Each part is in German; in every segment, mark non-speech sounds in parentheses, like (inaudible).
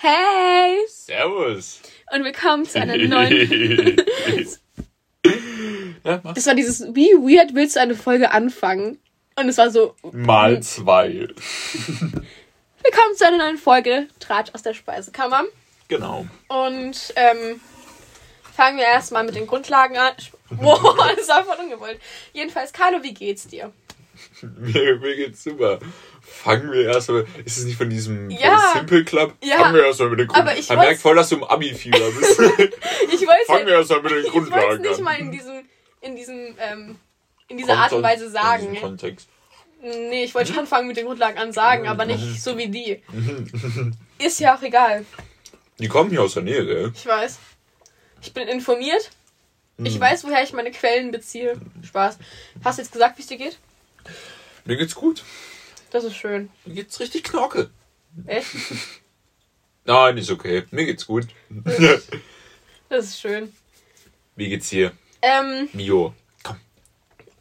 Hey! Servus. Und willkommen zu einer (laughs) neuen. ja, mach. Das war dieses, wie weird willst du eine Folge anfangen? Und es war so, Mal zwei. willkommen zu einer neuen Folge Tratsch aus der Speisekammer. Genau. Und ähm, fangen wir erstmal mit den Grundlagen an. (laughs) Boah, das war voll ungewollt. Jedenfalls, Carlo, wie geht's dir? (laughs) Mir, mir geht's super. Fangen wir erstmal. Ist es nicht von diesem Ja. Simple Club? Ja. Fangen wir erstmal mit den Aber Grundlagen ich Man merkt voll, dass du im Abi-Fieber (laughs) bist. Ich wollte Fangen wir erstmal mit den ich wollte es Grundlagen nicht mal in diesem, in diesem, ähm, in dieser Art und Weise In sagen. diesem Kontext. Nee, ich wollte schon fangen mit den Grundlagen an sagen, aber nicht so wie die. Ist ja auch egal. Die kommen hier aus der Nähe, gell? Ich weiß. Ich bin informiert. Ich Hm. weiß, woher ich meine Quellen beziehe. Spaß. Hast du jetzt gesagt, wie es dir geht? Mir geht's gut. Das ist schön. Mir geht's richtig knorke. Echt? (laughs) Nein, ist okay. Mir geht's gut. (laughs) Das ist schön. Wie geht's dir? Ähm, Mio. Komm.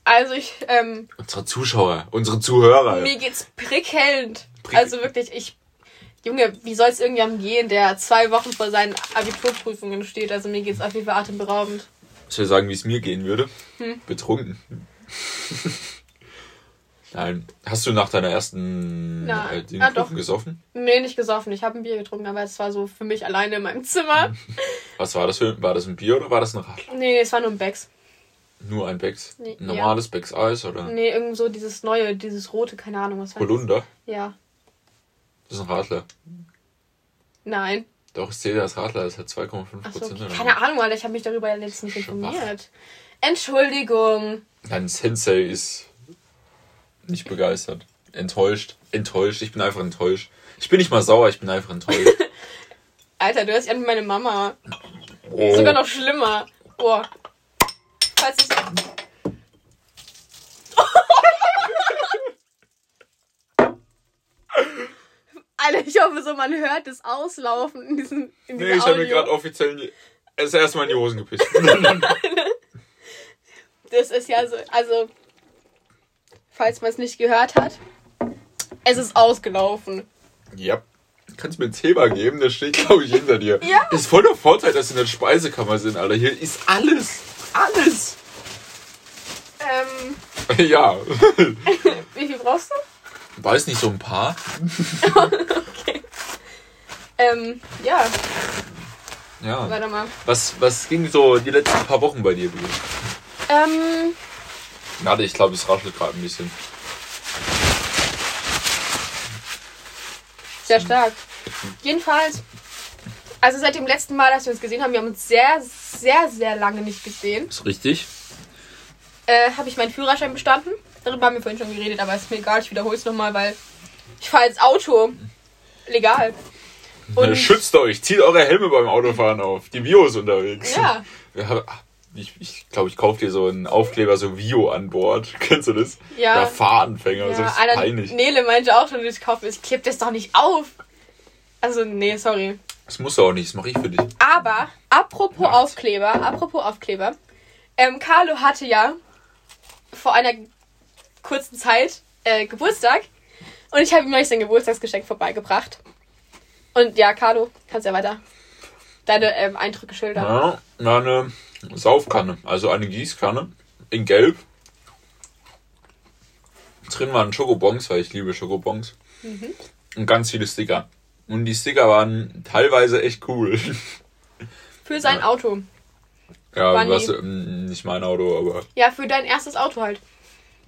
also ich, ähm, Unsere Zuschauer, unsere Zuhörer. mir geht's prickelnd. Prick- Also wirklich, ich. Junge, wie soll es irgendjemandem gehen, der zwei Wochen vor seinen Abiturprüfungen steht? Also mir geht's auf jeden Fall atemberaubend. Soll ich sagen, wie es mir gehen würde? Hm. Betrunken. Nein. Hast du nach deiner ersten Nein. äh, Ah, doch. Gesoffen? Nee, nicht gesoffen. Ich habe ein Bier getrunken, aber es war so für mich alleine in meinem Zimmer. (laughs) Was war das für War das ein Bier oder war das ein Radler? Nee, es war nur ein Becks. Nur ein Becks? Nee, Ein normales Becks Eis oder Nee, irgend so dieses neue, dieses rote, keine Ahnung, was war das? Holunder? Ja. Das ist ein Radler. Nein. Doch, ich zähle das Radler, das hat 2,5 Achso, Prozent. okay. keine Ahnung, Alter, ich habe mich darüber Schon informiert. Entschuldigung. Dein Sensei ist nicht begeistert. Enttäuscht. Enttäuscht. Ich bin einfach enttäuscht. Ich bin nicht mal sauer, ich bin einfach enttäuscht. (laughs) Alter, du hörst ja an meine Mama. Oh. Sogar noch schlimmer. Boah. Falls ich. (laughs) Alter, ich hoffe so, man hört das Auslaufen in diesem in Nee, ich habe mir gerade offiziell in die- das erste Mal in die Hosen gepisst. (laughs) Das ist ja so, also, falls man es nicht gehört hat, es ist ausgelaufen. ja. Kannst mir ein Thema geben, das steht, glaube ich, hinter dir. Ja. Das ist voll der Vorteil, dass wir in der Speisekammer sind, Alter. Hier ist alles. Alles. Ähm, (laughs) ja. (laughs) wie viel brauchst du? Weiß nicht, so ein paar? (laughs) Ähm, ja, Ja. warte mal. Was, was ging so die letzten paar Wochen bei dir, Bibi? Ähm, Warte, ich glaube, es raschelt gerade ein bisschen. sehr stark. Jedenfalls, also seit dem letzten Mal, dass wir uns gesehen haben, wir haben uns sehr, sehr, sehr lange nicht gesehen, Ist richtig? äh, habe ich meinen Führerschein bestanden. Darüber haben wir vorhin schon geredet, aber ist mir egal, ich wiederhole es nochmal, weil ich fahre jetzt Auto. Legal. Und- Äh, Schützt euch, zieht eure Helme beim Autofahren auf. Die Vio ist unterwegs. Ja. (laughs) Wir haben- Ich glaube, ich, glaub, ich kaufe dir so einen Aufkleber, so Vio an Bord. (laughs) Kennst du das? Ja. Der Fahranfänger, so Ja, ist Alter, peinlich. Nele meinte auch schon, ich kaufe, ich klebe das doch nicht auf. Also, nee, sorry. Das musst du auch nicht, das mache ich für dich. Aber, apropos Macht's. Aufkleber, apropos Aufkleber, ähm, Carlo hatte ja vor einer kurzen Zeit äh, Geburtstag und ich habe ihm neulich sein Geburtstagsgeschenk vorbeigebracht. Und ja, Carlo, kannst ja weiter deine ähm, Eindrücke schildern. Ja, na, eine Saufkanne, also eine Gießkanne in Gelb. Drin waren Schokobons, weil ich liebe Schokobons. Mhm. Und ganz viele Sticker. Und die Sticker waren teilweise echt cool. Für sein Auto. ja, Waren was, ähm, nicht mein Auto, aber Ja, für dein erstes Auto halt.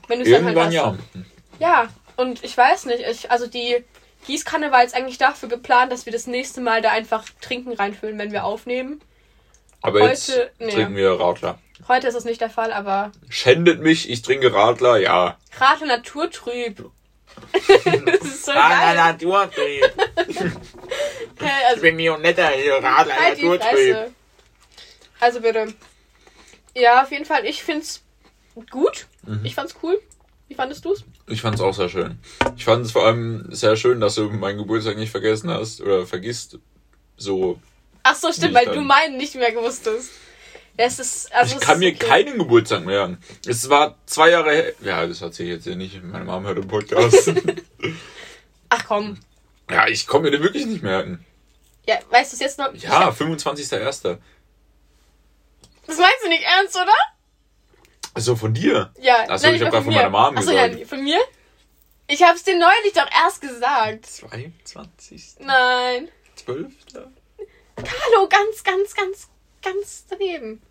Wenn du es dann halt irgendwann hast. ja. Ja, und ich weiß nicht, ich, also die Gießkanne war jetzt eigentlich dafür geplant, dass wir das nächste Mal da einfach Trinken reinfüllen, wenn wir aufnehmen. Aber Heute- jetzt nee. trinken wir Radler. Heute ist das nicht der Fall, aber Schändet mich, ich trinke Radler, ja. Radler naturtrüb. (laughs) das ist so geil. Naturtrieb. (laughs) Hey, also, bin Mionetter hier, Radler, halt Fresse. Also bitte. Ja, auf jeden Fall, ich find's gut. Mhm. Ich fand's cool. Wie fandest du's? Ich fand es auch sehr schön. Ich fand es vor allem sehr schön, dass du meinen Geburtstag nicht vergessen hast oder vergisst. So. Ach so, stimmt, weil ich du dann- meinen nicht mehr gewusst hast. Ist, also ich kann mir okay. keinen Geburtstag merken. Es war zwei Jahre her. Ja, das erzähle ich jetzt hier nicht. Meine Mom hört den Podcast. (laughs) Ach komm. ja, ich komme mir den wirklich nicht merken. Ja, weißt du es jetzt noch? Ja, 25.01. Das meinst du nicht ernst, oder? Also von dir. Ja. Achso, ich hab nicht grad von mir. meiner Mom Achso, gesagt. ja, von mir? Ich hab's dir neulich doch erst gesagt. 22. Nein. 12. Hallo, ganz, ganz, ganz, ganz daneben.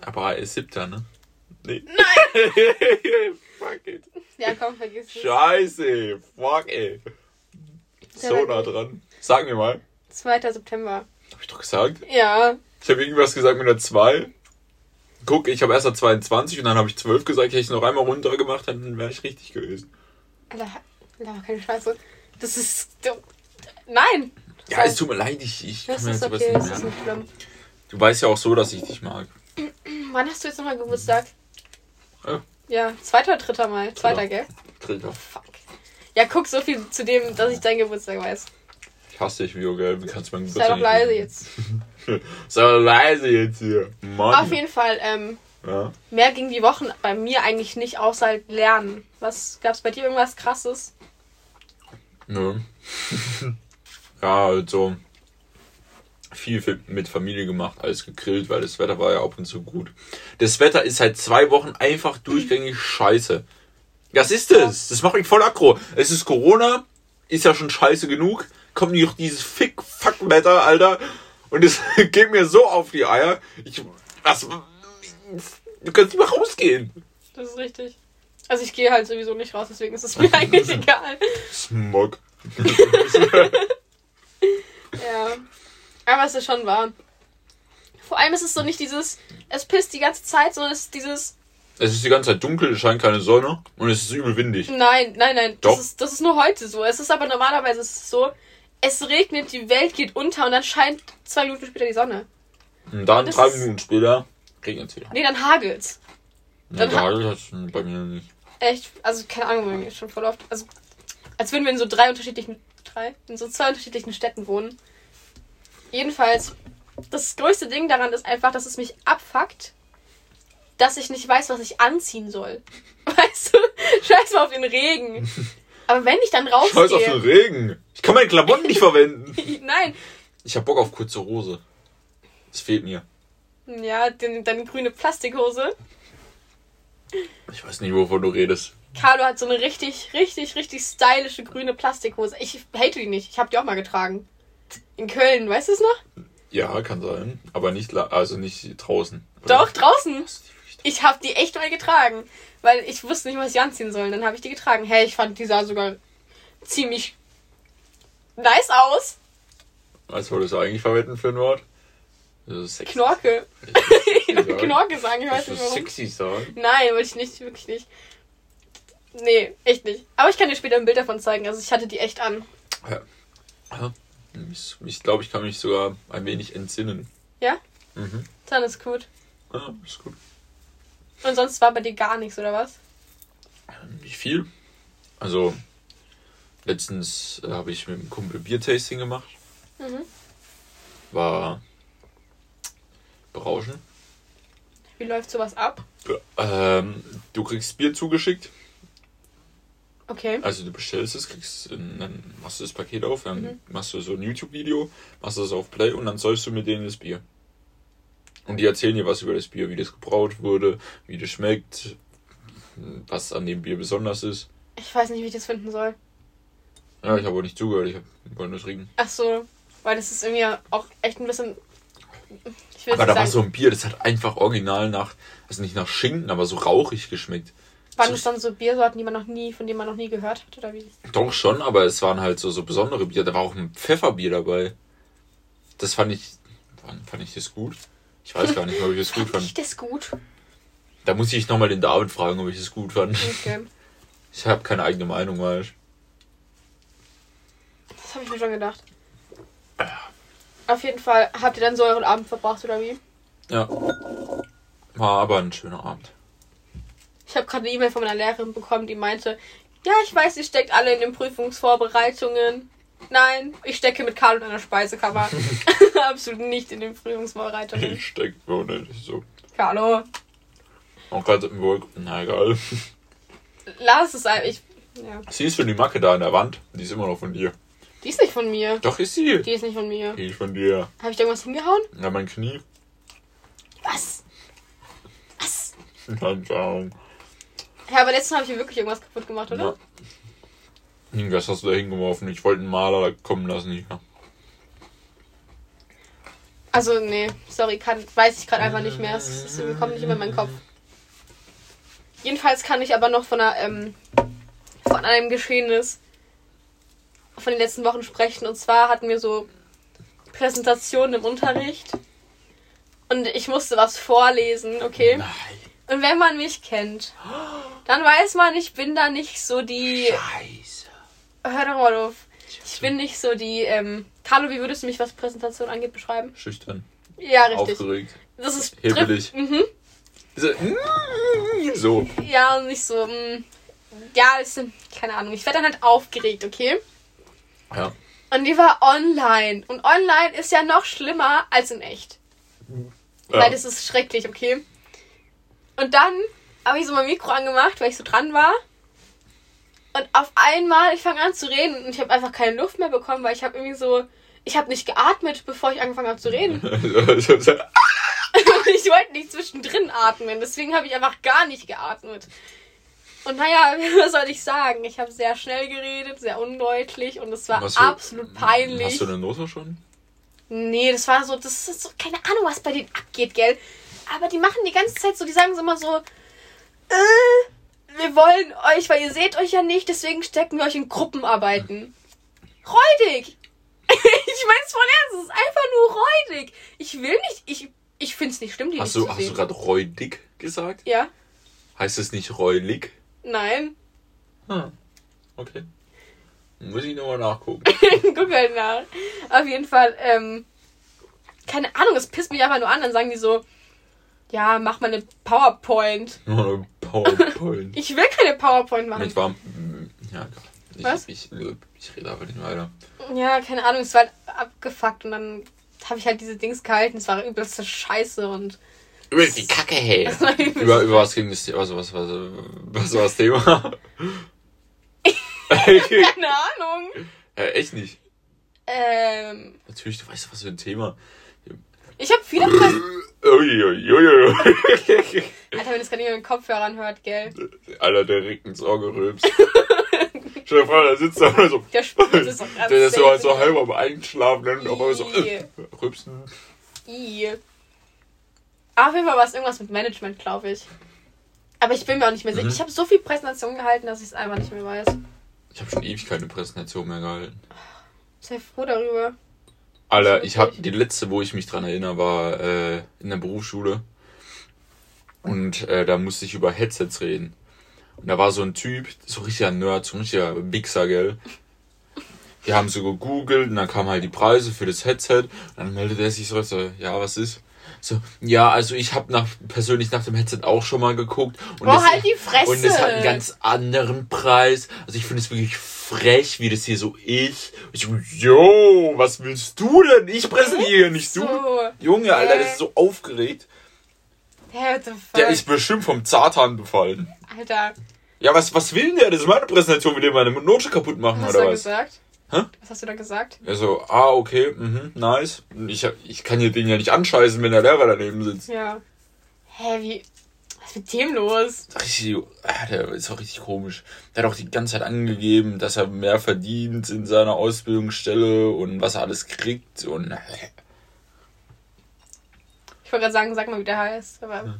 Aber er ist siebter, ne? Nee. Nein. (laughs) Fuck it. Ja, komm, vergiss es. Scheiße. Fuck, ey. So nah dran. Sag mir mal. 2. September. Hab ich doch gesagt. Ja. Ich habe irgendwas gesagt mit einer 2. Guck, ich habe erst eine 22 und dann habe ich 12 gesagt. Hätte ich noch einmal runter gemacht, dann wäre ich richtig gewesen. Alter, Alter, keine Scheiße. Das ist. Nein. Ja, es tut mir leid, ich, ich kann Das mir ist jetzt okay, nicht das ist nicht schlimm. Du weißt ja auch so, dass ich dich mag. (clears throat) Wann hast du jetzt nochmal Geburtstag? Ja. Ja, zweiter oder dritter Mal? Zweiter, gell? Dritter. Fuck. Ja, guck so viel zu dem, dass ich deinen Geburtstag weiß. Ich hasse dich, Vio, gell? Wie kannst du meinen Sei doch leise lieben? jetzt. (laughs) Sei doch leise jetzt hier. Mann. Auf jeden Fall, ähm, Ja. mehr ging die Wochen bei mir eigentlich nicht, außer halt Lernen. Was gab's bei dir irgendwas krasses? Nö. (laughs) ja, also viel mit Familie gemacht, alles gegrillt, weil das Wetter war ja ab und zu gut. Das Wetter ist seit zwei Wochen einfach durchgängig scheiße. Was ist das? Das macht mich voll aggro. Es ist Corona, ist ja schon scheiße genug. Kommt noch dieses Fick-Fuck-Wetter, Alter. Und es (laughs) geht mir so auf die Eier. Ich, was, du kannst nicht mehr rausgehen. Das ist richtig. Also ich gehe halt sowieso nicht raus, deswegen ist es mir (laughs) eigentlich (laughs) egal. Smog. Ja. Aber es ist schon wahr. Vor allem ist es so nicht dieses, es pisst die ganze Zeit, sondern es ist dieses, Es ist die ganze Zeit dunkel, es scheint keine Sonne und es ist übel windig. nein, nein, nein, Doch. das ist, das ist nur heute so. Es ist aber normalerweise ist es so, es regnet, die Welt geht unter und dann scheint zwei Minuten später die Sonne. Und dann Das drei ist- Minuten später regnet es wieder. Nee, dann hagelt's. Dann ja, das ist bei mir nicht. Echt, also keine Ahnung, bei mir schon voll oft. Also, als würden wir in so drei unterschiedlichen, drei? In so zwei unterschiedlichen Städten wohnen. Jedenfalls, das größte Ding daran ist einfach, dass es mich abfuckt, dass ich nicht weiß, was ich anziehen soll. (laughs) Weißt du? Scheiß mal auf den Regen. Aber wenn ich dann Scheiß auf den rausgehe. Regen. Ich kann meine Klamotten nicht verwenden. (laughs) Nein. Ich hab Bock auf kurze Hose. Das fehlt mir. Ja, deine grüne Plastikhose. Ich weiß nicht, wovon du redest. Carlo hat so eine richtig, richtig, richtig stylische grüne Plastikhose. Ich hate die nicht. Ich habe die auch mal getragen. In Köln, weißt du es noch? Ja, kann sein. Aber nicht, also nicht draußen. Oder? Doch, draußen. Ich habe die echt mal getragen, weil ich wusste nicht, was ich anziehen soll. Dann habe ich die getragen. Hey, ich fand die sah sogar ziemlich nice aus. Was wolltest du eigentlich verwenden für ein Wort? Sexy. Knorke. Ich. (laughs) Knorke sagen, ich weiß nicht warum. sexy sagen? Nein, wollte ich nicht, wirklich nicht. Nee, echt nicht. Aber ich kann dir später ein Bild davon zeigen. Also ich hatte die echt an. Ja. ja. Ich, ich glaube, ich kann mich sogar ein wenig entsinnen. Ja? Mhm. Dann ist gut. Ja, ist gut. Und sonst war bei dir gar nichts, oder was? Nicht viel. Also, letztens äh, habe ich mit einem Kumpel Biertasting gemacht. Mhm. War berauschend. Wie läuft sowas ab? Ähm, du kriegst Bier zugeschickt. Okay. Also du bestellst es, kriegst, dann machst du das Paket auf, dann Mhm. machst du so ein YouTube-Video, machst das auf Play und dann säufst du mit denen das Bier. Und die erzählen dir was über das Bier, wie das gebraut wurde, wie das schmeckt, was an dem Bier besonders ist. Ich weiß nicht, wie ich das finden soll. Ja, ich habe auch nicht zugehört, ich wollte nur trinken. Ach so, weil das ist irgendwie auch echt ein bisschen. Ich will Aber da nicht war sagen, so ein Bier, das hat einfach original nach, also nicht nach Schinken, aber so rauchig geschmeckt. Waren das dann so Biersorten, die man noch nie, von denen man noch nie gehört hat, oder wie? Doch schon, aber es waren halt so, so besondere Bier. Da war auch ein Pfefferbier dabei. Das fand ich, fand, ich das gut? Ich weiß gar nicht mehr, ob ich das gut (laughs) Fand fand. ich das gut? Da muss ich nochmal den David fragen, ob ich das gut fand. Okay. (laughs) Ich habe keine eigene Meinung, ich. Das habe ich mir schon gedacht. Auf jeden Fall, habt ihr dann so euren Abend verbracht, oder wie? Ja. War aber ein schöner Abend. Ich habe gerade eine E-Mail von meiner Lehrerin bekommen, die meinte, ja, ich weiß, ihr steckt alle in den Prüfungsvorbereitungen. Nein, ich stecke mit Karl in einer Speisekammer. (laughs) (laughs) Absolut nicht in den Prüfungsvorbereitungen. Ich steck wohl nicht so. Carlo, Auch gerade wohl. Na egal. lass es einfach. Ich, ja. Siehst du die Macke da an der Wand? Die ist immer noch von dir. Die ist nicht von mir. Doch, ist sie. Die ist nicht von mir. Die ist von dir. Habe ich da irgendwas hingehauen? Ja, mein Knie. Was? Was? Keine Ahnung. Ja, aber letztens habe ich hier wirklich irgendwas kaputt gemacht, oder? Ja. Irgendwas hast du da hingeworfen. Ich wollte einen Maler da kommen lassen hier. Also, nee, sorry, kann, weiß ich gerade einfach nicht mehr. Es, es kommt nicht mehr in meinen Kopf. Jedenfalls kann ich aber noch von, einer, ähm, von einem Geschehnis von den letzten Wochen sprechen. Und zwar hatten wir so Präsentationen im Unterricht. Und ich musste was vorlesen, okay? Nein. Und wenn man mich kennt, dann weiß man, ich bin da nicht so die. Scheiße. Hör doch mal auf. Ich bin nicht so die. Ähm, Carlo, wie würdest du mich, was Präsentation angeht, beschreiben? Schüchtern. Ja, richtig. Aufgeregt. Das ist Hebelig. Mhm. So. so. Ja, und nicht so. mm, Ja, ist, keine Ahnung. Ich werde dann halt aufgeregt, okay? Ja. Und die war online. Und online ist ja noch schlimmer als in echt. ja. Weil das ist schrecklich, okay? Und dann habe ich so mein Mikro angemacht, weil ich so dran war. Und auf einmal, ich fange an zu reden und ich habe einfach keine Luft mehr bekommen, weil ich habe irgendwie so. Ich habe nicht geatmet, bevor ich angefangen habe zu reden. (laughs) Ich wollte nicht zwischendrin atmen, deswegen habe ich einfach gar nicht geatmet. Und naja, (laughs) was soll ich sagen? Ich habe sehr schnell geredet, sehr undeutlich und es war für- absolut peinlich. Hast du eine Note schon? Nee, das war so, das ist so, keine Ahnung, was bei denen abgeht, gell? Aber die machen die ganze Zeit so, die sagen so immer so, äh, wir wollen euch, weil ihr seht euch ja nicht, deswegen stecken wir euch in Gruppenarbeiten. Räudig! (laughs) ich mein's voll ernst, es ist einfach nur räudig. Ich will nicht, ich, ich find's nicht schlimm, die Hast nicht du, zu hast du sehen. gerade räudig gesagt? ja? Heißt es nicht räulig? Nein? Hm. Okay. Muss ich nochmal nachgucken. (laughs) Guck halt nach. Auf jeden Fall, ähm, keine Ahnung, es pisst mich einfach nur an. Dann sagen die so, ja, mach mal eine PowerPoint. Nur eine PowerPoint. (laughs) Ich will keine PowerPoint machen. Nicht warm. Ja. Ich, Was? Ich, ich rede einfach nicht weiter. Ja, keine Ahnung, es war halt abgefuckt und dann habe ich halt diese Dings gehalten. Es war übelste Scheiße und. Über die Kacke, hey. (laughs) War übelst- über, über was ging das Thema? Also, was, was, was war das Thema? (laughs) ja, Keine Ahnung. echt nicht. Ähm, Natürlich, du weißt, was für ein Thema. Ich habe viele Präs Uiuiuiui. (laughs) Alter, wenn es gerade jemand mit Kopfhörern hört, gell? Alter, der regt ins Ohr gerülpst. (laughs) Stell dir vor, der sitzt da und so. Der spürt es doch ganz Der ist so, halt so halb am Einschlafen dann auf einmal so. Äh, (laughs) rülpsen. I. Auf jeden Fall war es irgendwas mit Management, glaube ich. Aber ich bin mir auch nicht mehr sicher. Mhm. Ich habe so viel Präsentation gehalten, dass ich es einfach nicht mehr weiß. Ich habe schon ewig keine Präsentation mehr gehalten. Sei froh darüber. Alter, ich habe die letzte, wo ich mich dran erinnere, war äh, in der Berufsschule. Und äh, da musste ich über Headsets reden. Und da war so ein Typ, so richtiger Nerd, so ein richtiger Wichser, gell. Die haben so gegoogelt und dann kamen halt die Preise für das Headset. Und dann meldet er sich so ja, was ist? So, ja, also ich habe nach, persönlich nach dem Headset auch schon mal geguckt. Und Boah, das- halt die Fresse! Und es hat einen ganz anderen Preis. Also ich finde es wirklich frech, wie das hier so ist. Ich so, yo, was willst du denn? Ich präsentiere nicht du. So. Junge, Alter, das ist so aufgeregt. Fuck? Der ist bestimmt vom Satan befallen. Alter, Ja, was, was will denn der? Das ist meine Präsentation, will der meine Note kaputt machen, was hast du oder was? gesagt? Hä? Was hast du da gesagt? Er so, ah, okay, mhm, nice. Ich, ich kann hier den ja nicht anscheißen, wenn der Lehrer daneben sitzt. Ja. Hä, wie. Was ist mit dem los? Richtig, ah, der ist auch richtig komisch. Der hat auch die ganze Zeit angegeben, dass er mehr verdient in seiner Ausbildungsstelle und was er alles kriegt und Ich wollte gerade sagen, sag mal, wie der heißt. Aber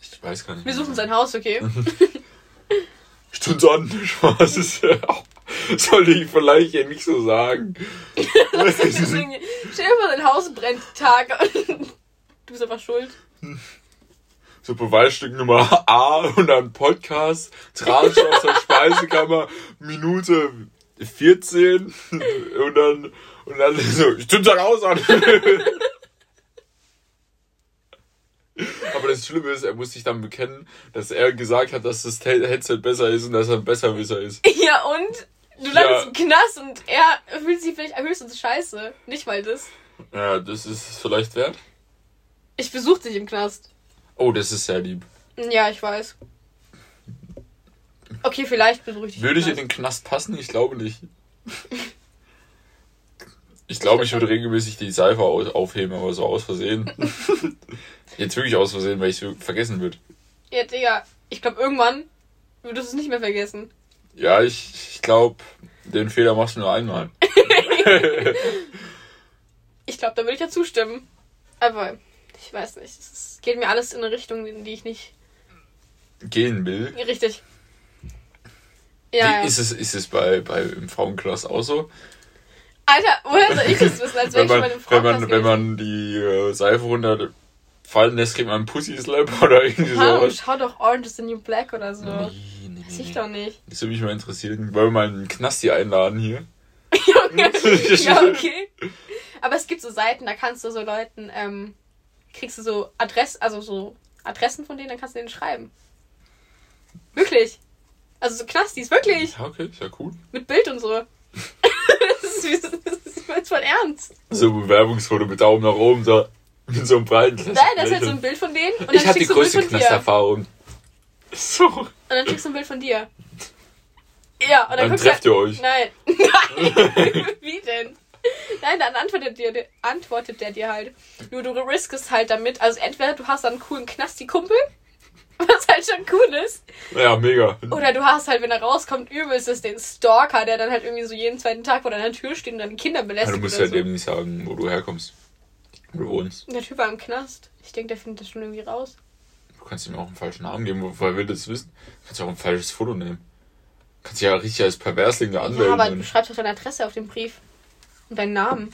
ich weiß gar nicht. wir suchen sein Haus, okay? (laughs) Ich tun's an, (laughs) Spaß ist ja auch. (laughs) Sollte ich vielleicht ja nicht so sagen. (laughs) Stell dir vor, sein Haus brennt Tag und (laughs) du bist einfach schuld. so Beweisstück Nummer A und dann Podcast, Tratsch aus der Speisekammer, Minute 14 und dann, und dann so, ich tun's dann aus an. Aber das Schlimme ist, er muss sich dann bekennen, dass er gesagt hat, dass das Headset besser ist und dass er ein Besserwisser ist. Ja, und? Du Ja. landest im Knast und er fühlt sich vielleicht höchstens scheiße. Nicht mal das. Ja, das ist es vielleicht wert. Ich besuche dich im Knast. Oh, das ist sehr lieb. Ja, ich weiß. Okay, vielleicht besuche ich dich Würde ich in den Knast passen? Ich glaube nicht. Ich glaube, ich würde regelmäßig die Seife au- aufheben, aber so aus Versehen. (laughs) Jetzt wirklich aus Versehen, weil ich es vergessen wird. Ja, Digga, ich glaube, irgendwann würdest du es nicht mehr vergessen. Ja, ich, ich glaube, den Fehler machst du nur einmal. (laughs) Ich glaube, da würde ich ja zustimmen. Aber ich weiß nicht. Es geht mir alles in eine Richtung, in die ich nicht. Gehen will. Richtig. Ja. Wie, ist es, ist es bei, bei im Frauenklas auch so? Alter, woher soll ich das wissen, als (laughs) wäre Wenn ich schon bei dem wenn man, wenn man die äh, Seife runterfallen lässt, kriegt man einen Pussy Slap (laughs) oder irgendwie Hallo, sowas. schau doch Orange is the New Black oder so. Weiß ich doch nicht. Das würde mich mal interessieren. Wollen wir mal einen Knasti einladen hier? (laughs) (laughs) Ja, okay. Aber es gibt so Seiten, da kannst du so Leuten, ähm, kriegst du so Adress, also so Adressen von denen, dann kannst du denen schreiben. Wirklich. Also so Knastis, wirklich. Ja, okay, ist ja cool. Mit Bild und so. (laughs) das, ist, das ist jetzt voll ernst. So ein Bewerbungsfoto mit Daumen nach oben, da mit so einem breiten Nein, das ist halt so ein Bild von denen. Und Ich dann die du ein Bild größte. Knasterfahrung. So, Und dann schickst du ein Bild von dir. Ja, und dann, dann guckst trefft du. ihr euch. Nein. (laughs) Nein. Wie denn? Nein, dann antwortet, dir, antwortet der dir halt. Nur du riskest halt damit. Also entweder du hast dann einen coolen Knasti-Kumpel, (laughs) was halt schon cool ist. Ja, mega. Oder du hast halt, wenn er rauskommt, übelstes den Stalker, der dann halt irgendwie so jeden zweiten Tag vor deiner Tür steht und deine Kinder Ja, belästigt. du musst oder ja so. dem nicht sagen, wo du herkommst. Wo du wohnst. Der Typ war im Knast. Ich denke, der findet das schon irgendwie raus. Du kannst ihm auch einen falschen Namen geben, woher will das wissen? Du kannst ja auch ein falsches Foto nehmen. Du kannst ja richtig als Perversling da Ja, anmelden. aber du schreibst doch deine Adresse auf den Brief. Und deinen Namen.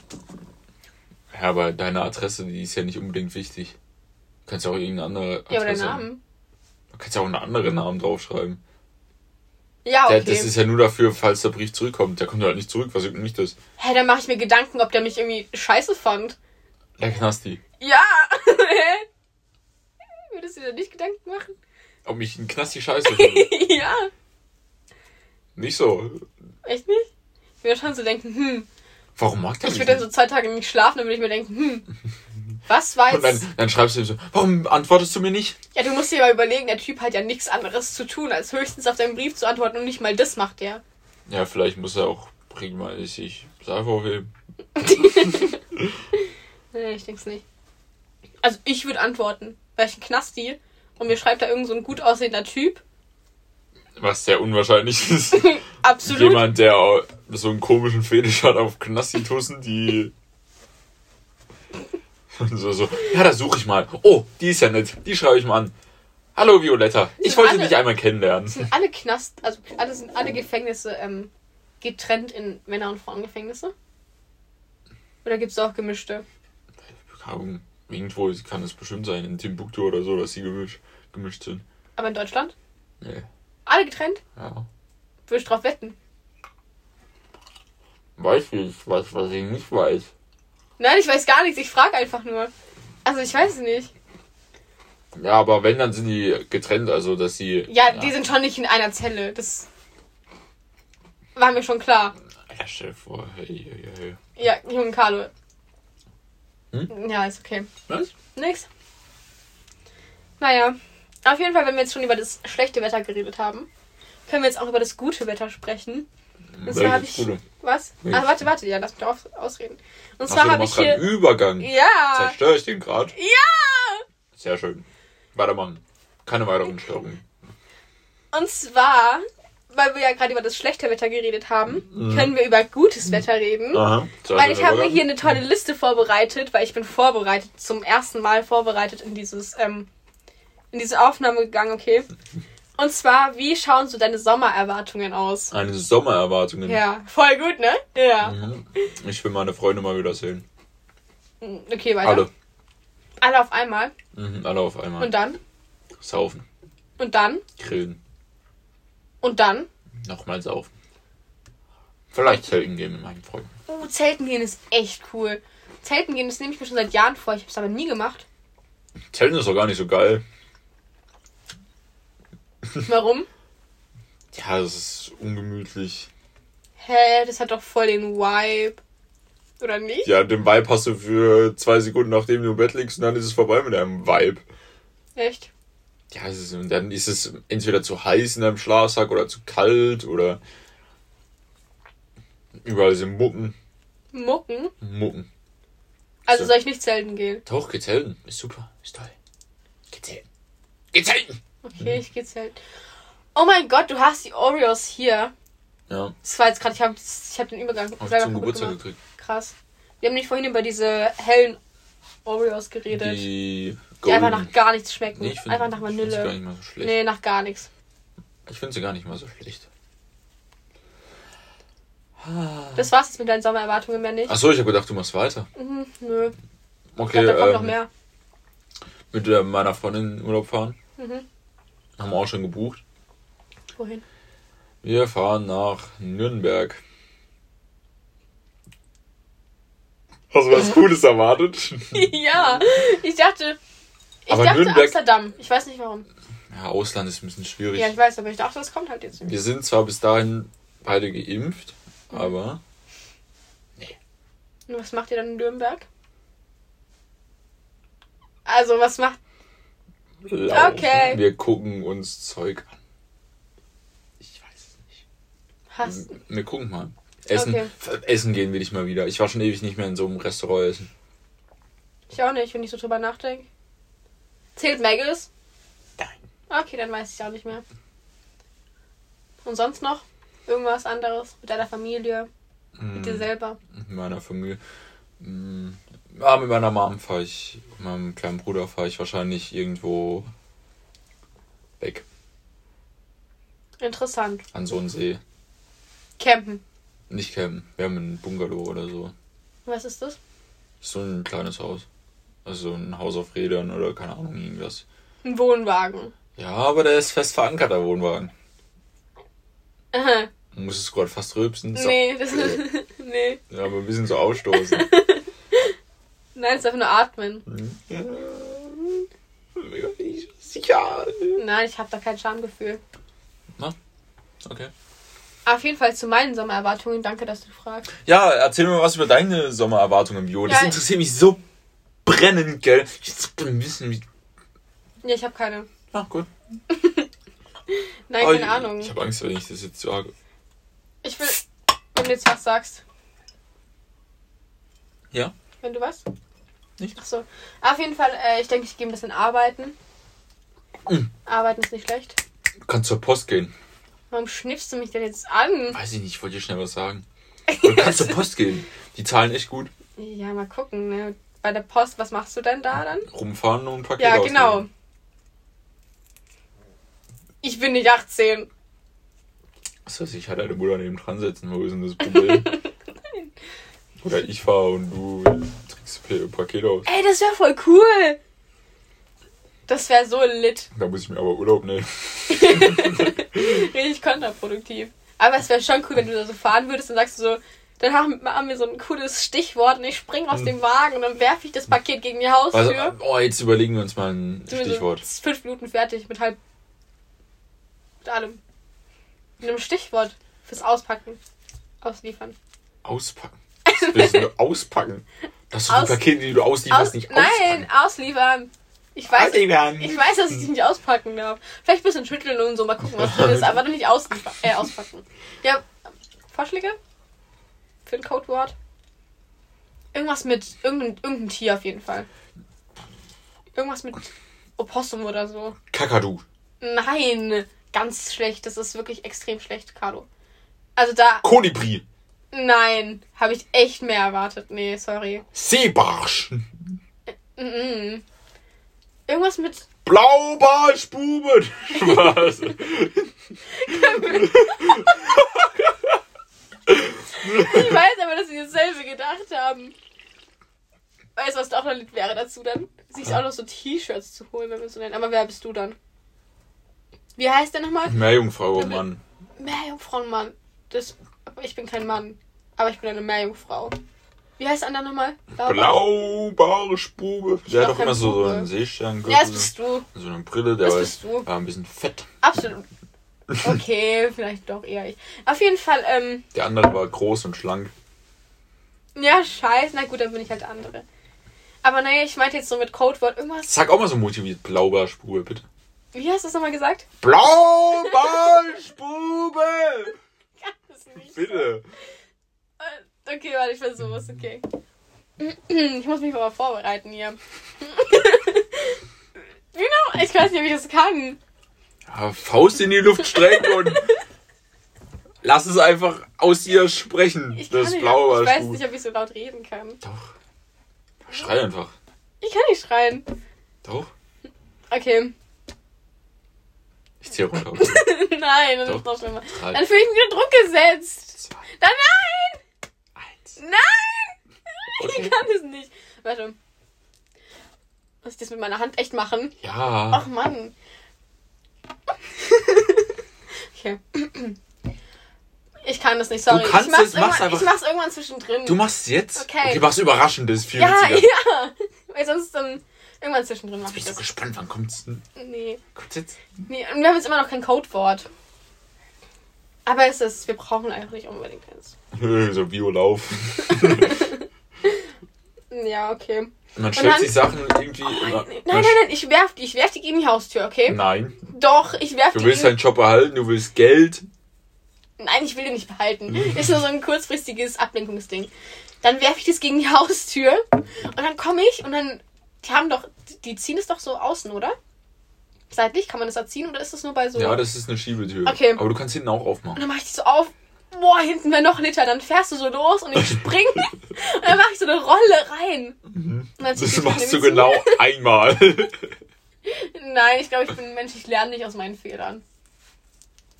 ja, aber deine Adresse, die ist ja nicht unbedingt wichtig. Du kannst ja auch irgendeine andere Adresse. Ja, aber deinen Namen. Du kannst ja auch einen anderen Namen draufschreiben. Ja, Der, okay. das ist ja nur dafür, falls der Brief zurückkommt. Der kommt halt nicht zurück, was mich das? Hä, dann mache ich mir Gedanken, ob der mich irgendwie scheiße fand. Der Knasti. Ja! (laughs) Würdest du dir da nicht Gedanken machen? Ob mich ein Knasti scheiße (laughs) findet. ja. nicht so. Echt nicht? Ich würde schon so denken, hm. Warum mag der Ich würde dann so zwei Tage nicht schlafen, dann würde ich mir denken, hm. Was war Und dann, dann schreibst du ihm so, warum antwortest du mir nicht? Ja, du musst dir mal überlegen, der Typ hat ja nichts anderes zu tun, als höchstens auf deinen Brief zu antworten und nicht mal das macht er. Ja, vielleicht muss er auch regelmäßig Seife aufheben. (laughs) Nee, ich denk's nicht. Also ich würde antworten. Weil ich ein Knasti und mir schreibt da irgend so ein gut aussehender Typ. Was sehr unwahrscheinlich (laughs) ist. (laughs) Absolut. Jemand, der so einen komischen Fetisch hat auf Knastitussen, die. (laughs) so, so. Ja, da suche ich mal. Oh, die ist ja nett. Die schreibe ich mal an. Hallo Violetta. Ich wollte alle- dich einmal kennenlernen. Sind alle Knast, also alle sind alle Gefängnisse ähm, getrennt in Männer- und Frauengefängnisse? Oder gibt's auch gemischte? Ahnung, Irgendwo kann es bestimmt sein, in Timbuktu oder so, dass sie gemischt, gemischt sind. Aber in Deutschland? Nee. Alle getrennt? Ja. Würde ich drauf wetten. Weiß ich, was, was ich nicht weiß. Nein, ich weiß gar nichts, ich frage einfach nur. Also ich weiß es nicht. Ja, aber wenn, dann sind die getrennt, also dass sie. Ja, die sind schon nicht in einer Zelle. Das war mir schon klar. Ja, stell dir vor, hey, hey, hey. Ja, Jungen Carlo. Hm? Ja, ist okay. Was? Nix. Naja, auf jeden Fall, wenn wir jetzt schon über das schlechte Wetter geredet haben, können wir jetzt auch über das gute Wetter sprechen. Und zwar habe ich. Gute? Was? Welches? Ah, warte, warte, ja, lass mich aus, ausreden. Und Ach zwar habe ich hier. Übergang. Ja! Zerstöre ich den gerade? Ja! Sehr schön. Weitermachen. Keine weiteren Störungen. Und zwar, weil wir ja gerade über das schlechte Wetter geredet haben, Mhm. können wir über gutes Wetter reden. Aha. Weil ich habe mir hier eine tolle Liste vorbereitet, weil ich bin vorbereitet, zum ersten Mal vorbereitet in dieses, ähm, in diese Aufnahme gegangen, okay. Und zwar, wie schauen so deine Sommererwartungen aus? Eine Sommererwartungen. Ja, voll gut, ne? Ja. Mhm. Ich will meine Freunde mal wieder sehen. Okay, weiter. Alle. Alle auf einmal. Mhm, alle auf einmal. Und dann? Saufen. Und dann? Grillen. Und dann? Nochmal saufen. Vielleicht zelten gehen mit meinen Freunden. Oh, Zelten gehen ist echt cool. Zelten gehen, das nehme ich mir schon seit Jahren vor. Ich habe es aber nie gemacht. Zelten ist doch gar nicht so geil. Warum? (laughs) Ja, das ist ungemütlich. Hä, das hat doch voll den Vibe. Oder nicht? Ja, den Vibe hast du für zwei Sekunden, nachdem du im Bett liegst, und dann ist es vorbei mit deinem Vibe. Echt? Ja, ist, und dann ist es entweder zu heiß in deinem Schlafsack oder zu kalt oder überall sind Mucken. Mucken. Mucken. Also So. soll ich nicht zelten gehen? Doch, geht selten. Ist super. Ist toll. Geht selten. Geht selten. Okay, ich gehe zelten. Oh mein Gott, du hast die Oreos hier. Ja, Das war jetzt gerade, ich habe ich hab den Übergang selber zum Geburtstag gemacht. gekriegt. Krass. Wir haben nicht vorhin über diese hellen Oreos geredet, die, Die einfach nach gar nichts schmecken. Nee, ich find- einfach nach Ich finde sie gar Vanille. nicht mal so schlecht. Nee, nach gar nichts. Ich finde sie gar nicht mal so schlecht. Das war's jetzt mit deinen Sommererwartungen mehr nicht. Achso, ich habe gedacht, du machst weiter. Mhm, nö. Ich Okay, glaube, da kommt noch ähm, mehr. mit äh, meiner Freundin in Urlaub fahren. Mhm. Haben wir auch schon gebucht. Wohin? Wir fahren nach Nürnberg. Hast du was (laughs) Cooles erwartet? ja, ich dachte. Ich Aber dachte Nürnberg- Amsterdam. Ich weiß nicht warum. Ja, Ausland ist ein bisschen schwierig. Ja, ich weiß, aber ich dachte, das kommt halt jetzt. Wir sind zwar bis dahin beide geimpft, aber Und was macht ihr dann in Nürnberg? Also, was macht. laufen. Okay. wir gucken uns Zeug an. Ich weiß es nicht. Hast. Wir gucken mal. Essen, Okay. essen gehen will ich mal wieder. Ich war schon ewig nicht mehr in so einem Restaurant essen. Ich auch nicht, wenn ich so drüber nachdenke. Zählt Maggles? Nein. Okay, dann weiß ich auch nicht mehr. Und sonst noch? Irgendwas anderes? Mit deiner Familie? Mit dir selber? Mit meiner Familie. Mm, Ja, mit meiner Mom fahre ich, mit meinem kleinen Bruder fahre ich wahrscheinlich irgendwo weg. Interessant. An so einen See. Campen. Nicht campen. Wir haben ein Bungalow oder so. Was ist das? So ein kleines Haus. Also ein Haus auf Rädern oder keine Ahnung, irgendwas. Ein Wohnwagen. Ja, aber der ist fest verankert, der Wohnwagen. Aha. Du musst es gerade fast rülpsen. So. Nee, das (laughs) Nee. Ja, aber ein bisschen so ausstoßen. (laughs) Nein, es ist einfach nur atmen. ja. Sicher. Nein, ich habe da kein Schamgefühl. Okay. Auf jeden Fall zu meinen Sommererwartungen. Danke, dass du fragst. Ja, erzähl mir mal was über deine Sommererwartungen, Vio. Das Ja. interessiert mich so brennend, gell? Ich will wissen, wie. Nee, ich habe keine. Ah, gut. (laughs) Nein, keine ich, Ahnung. Ich habe Angst, wenn ich das jetzt sage. Ich will, wenn du jetzt was sagst. Ja? Wenn du was? Nicht? Ach so. Auf jeden Fall, äh, ich denke, ich gehe ein bisschen arbeiten. Mhm. Arbeiten ist nicht schlecht. Du kannst zur Post gehen. Warum schnippst du mich denn jetzt an? Weiß ich nicht, ich wollte dir schnell was sagen. (laughs) Du kannst zur Post gehen. Die zahlen echt gut. Ja, mal gucken. Ne? Bei der Post, was machst du denn da dann? Rumfahren und ein Paket Ja, genau. Ich bin nicht 18. Was weiß ich, hat deine Mutter neben dran sitzen. Wo ist denn das Problem? (laughs) Oder ich fahre und du trägst P- Paket aus. Ey, das wäre voll cool. Das wäre so lit. (laughs) Da muss ich mir aber Urlaub nehmen. Richtig kontraproduktiv. Aber es wäre schon cool, wenn du da so fahren würdest und sagst du so, dann haben, wir so ein cooles Stichwort und ich spring aus dem Wagen und dann werfe ich das Paket gegen die Also, Haustür. oh, jetzt überlegen wir uns mal ein Sind Stichwort. So fünf Minuten fertig mit halb. Mit allem. Mit einem Stichwort fürs Auspacken. Ausliefern. Auspacken. Das willst du (laughs) auspacken. Das sind Aus- die Pakete, die du auslieferst, Aus nicht Nein, auspacken. ausliefern. Ich weiß, Ausliefern. ich weiß, dass ich dich nicht auspacken darf. Vielleicht ein bisschen schütteln und so, mal gucken, was drin (laughs) ist, aber nicht ausliefern, äh, auspacken. Ja, Vorschläge? Für ein Codewort? Irgendwas mit irgendein, irgendein Tier auf jeden Fall. Irgendwas mit Opossum oder so. Kakadu. Nein, ganz schlecht. Das ist wirklich extrem schlecht, Carlo. Also da, Kolibri. nein, habe ich echt mehr erwartet. Nee, sorry. Seebarsch. Mm-mm. Irgendwas mit. Blaubarschbuben. Spaß. (laughs) (laughs) Ich weiß aber, dass sie dasselbe gedacht haben. Weißt du, was doch noch ein Lied wäre dazu dann? Sich auch noch so T-Shirts zu holen, wenn wir so nennen. Aber wer bist du dann? Wie heißt der nochmal? Meerjungfrau, oh Mann. Meerjungfrauenmann. Das, aber ich bin kein Mann. Aber ich bin eine Meerjungfrau. Wie heißt der andere nochmal? Blaubarschbube. Der hat doch immer so, so einen Seesterngürtel. Ja, das bist du. so eine Brille, der Das war, bist du. war ein bisschen fett. Absolut. (laughs) Okay, vielleicht doch eher ich. Auf jeden Fall, ähm, Der andere war groß und schlank. ja, scheiße. Na gut, dann bin ich halt der andere. Aber naja, ich meinte jetzt so mit Codewort irgendwas. Sag auch mal so motiviert Blaubarschbube, bitte. Wie hast du es nochmal gesagt? (laughs) Das nicht bitte. Äh, Okay, warte, ich versuch's, okay. (clears throat) Ich muss mich aber vorbereiten hier. (laughs) Genau, ich weiß nicht, ob ich das kann. Ja, Faust in die Luft strecken und (laughs) lass es einfach aus ihr sprechen. Ich, das blaue ich weiß gut. nicht, ob ich so laut reden kann. Doch. Schrei einfach. Ich kann nicht schreien. Doch. Okay. Ich zieh runter. (laughs) Nein, das Doch. ist noch schlimmer. Drei, Dann fühle ich mich unter Druck gesetzt. zwei, Dann nein! eins. Nein! (laughs) Okay. Ich kann es nicht. Warte. Muss ich das mit meiner Hand echt machen? Ja. Ach Mann. Okay. Ich kann das nicht, sorry. kannst ich mach's es, mach's irgendwann, einfach. Ich mach's irgendwann zwischendrin. Du machst es jetzt? Okay. Okay, mach's überraschendes, viel ja, witziger. ja. Weil sonst dann irgendwann zwischendrin mach Ich ich bin so das. gespannt, wann kommt's denn? Nee. Kommt's jetzt? nee. Und wir haben jetzt immer noch kein Codewort. Aber es ist, wir brauchen einfach nicht unbedingt eins. (laughs) so Biolauf. (laughs) Ja, okay. Man stellt dann- sich Sachen irgendwie. Nein, immer- nein, nein, nein, ich werf die, ich werf die gegen die Haustür, okay? Nein. Doch, ich werf Du die willst gegen... deinen Job erhalten, du willst Geld. Nein, ich will den nicht behalten. Ist nur so ein kurzfristiges Ablenkungsding. Dann werfe ich das gegen die (laughs) Haustür und dann komme ich und dann. Die haben doch. Die ziehen es doch so außen, oder? Seitlich? Kann man das erziehen oder ist das nur bei so. Ja, das ist eine Schiebetür. Okay. Aber du kannst hinten auch und aufmachen. dann mache ich die so auf. Boah, hinten wäre noch ein Liter. Dann fährst du so los und ich spring. (laughs) und dann mache ich so eine Rolle rein. Ich Das machst du genau (laughs) einmal. zu. Nein, ich glaube, ich bin ein Mensch, ich lerne nicht aus meinen Fehlern.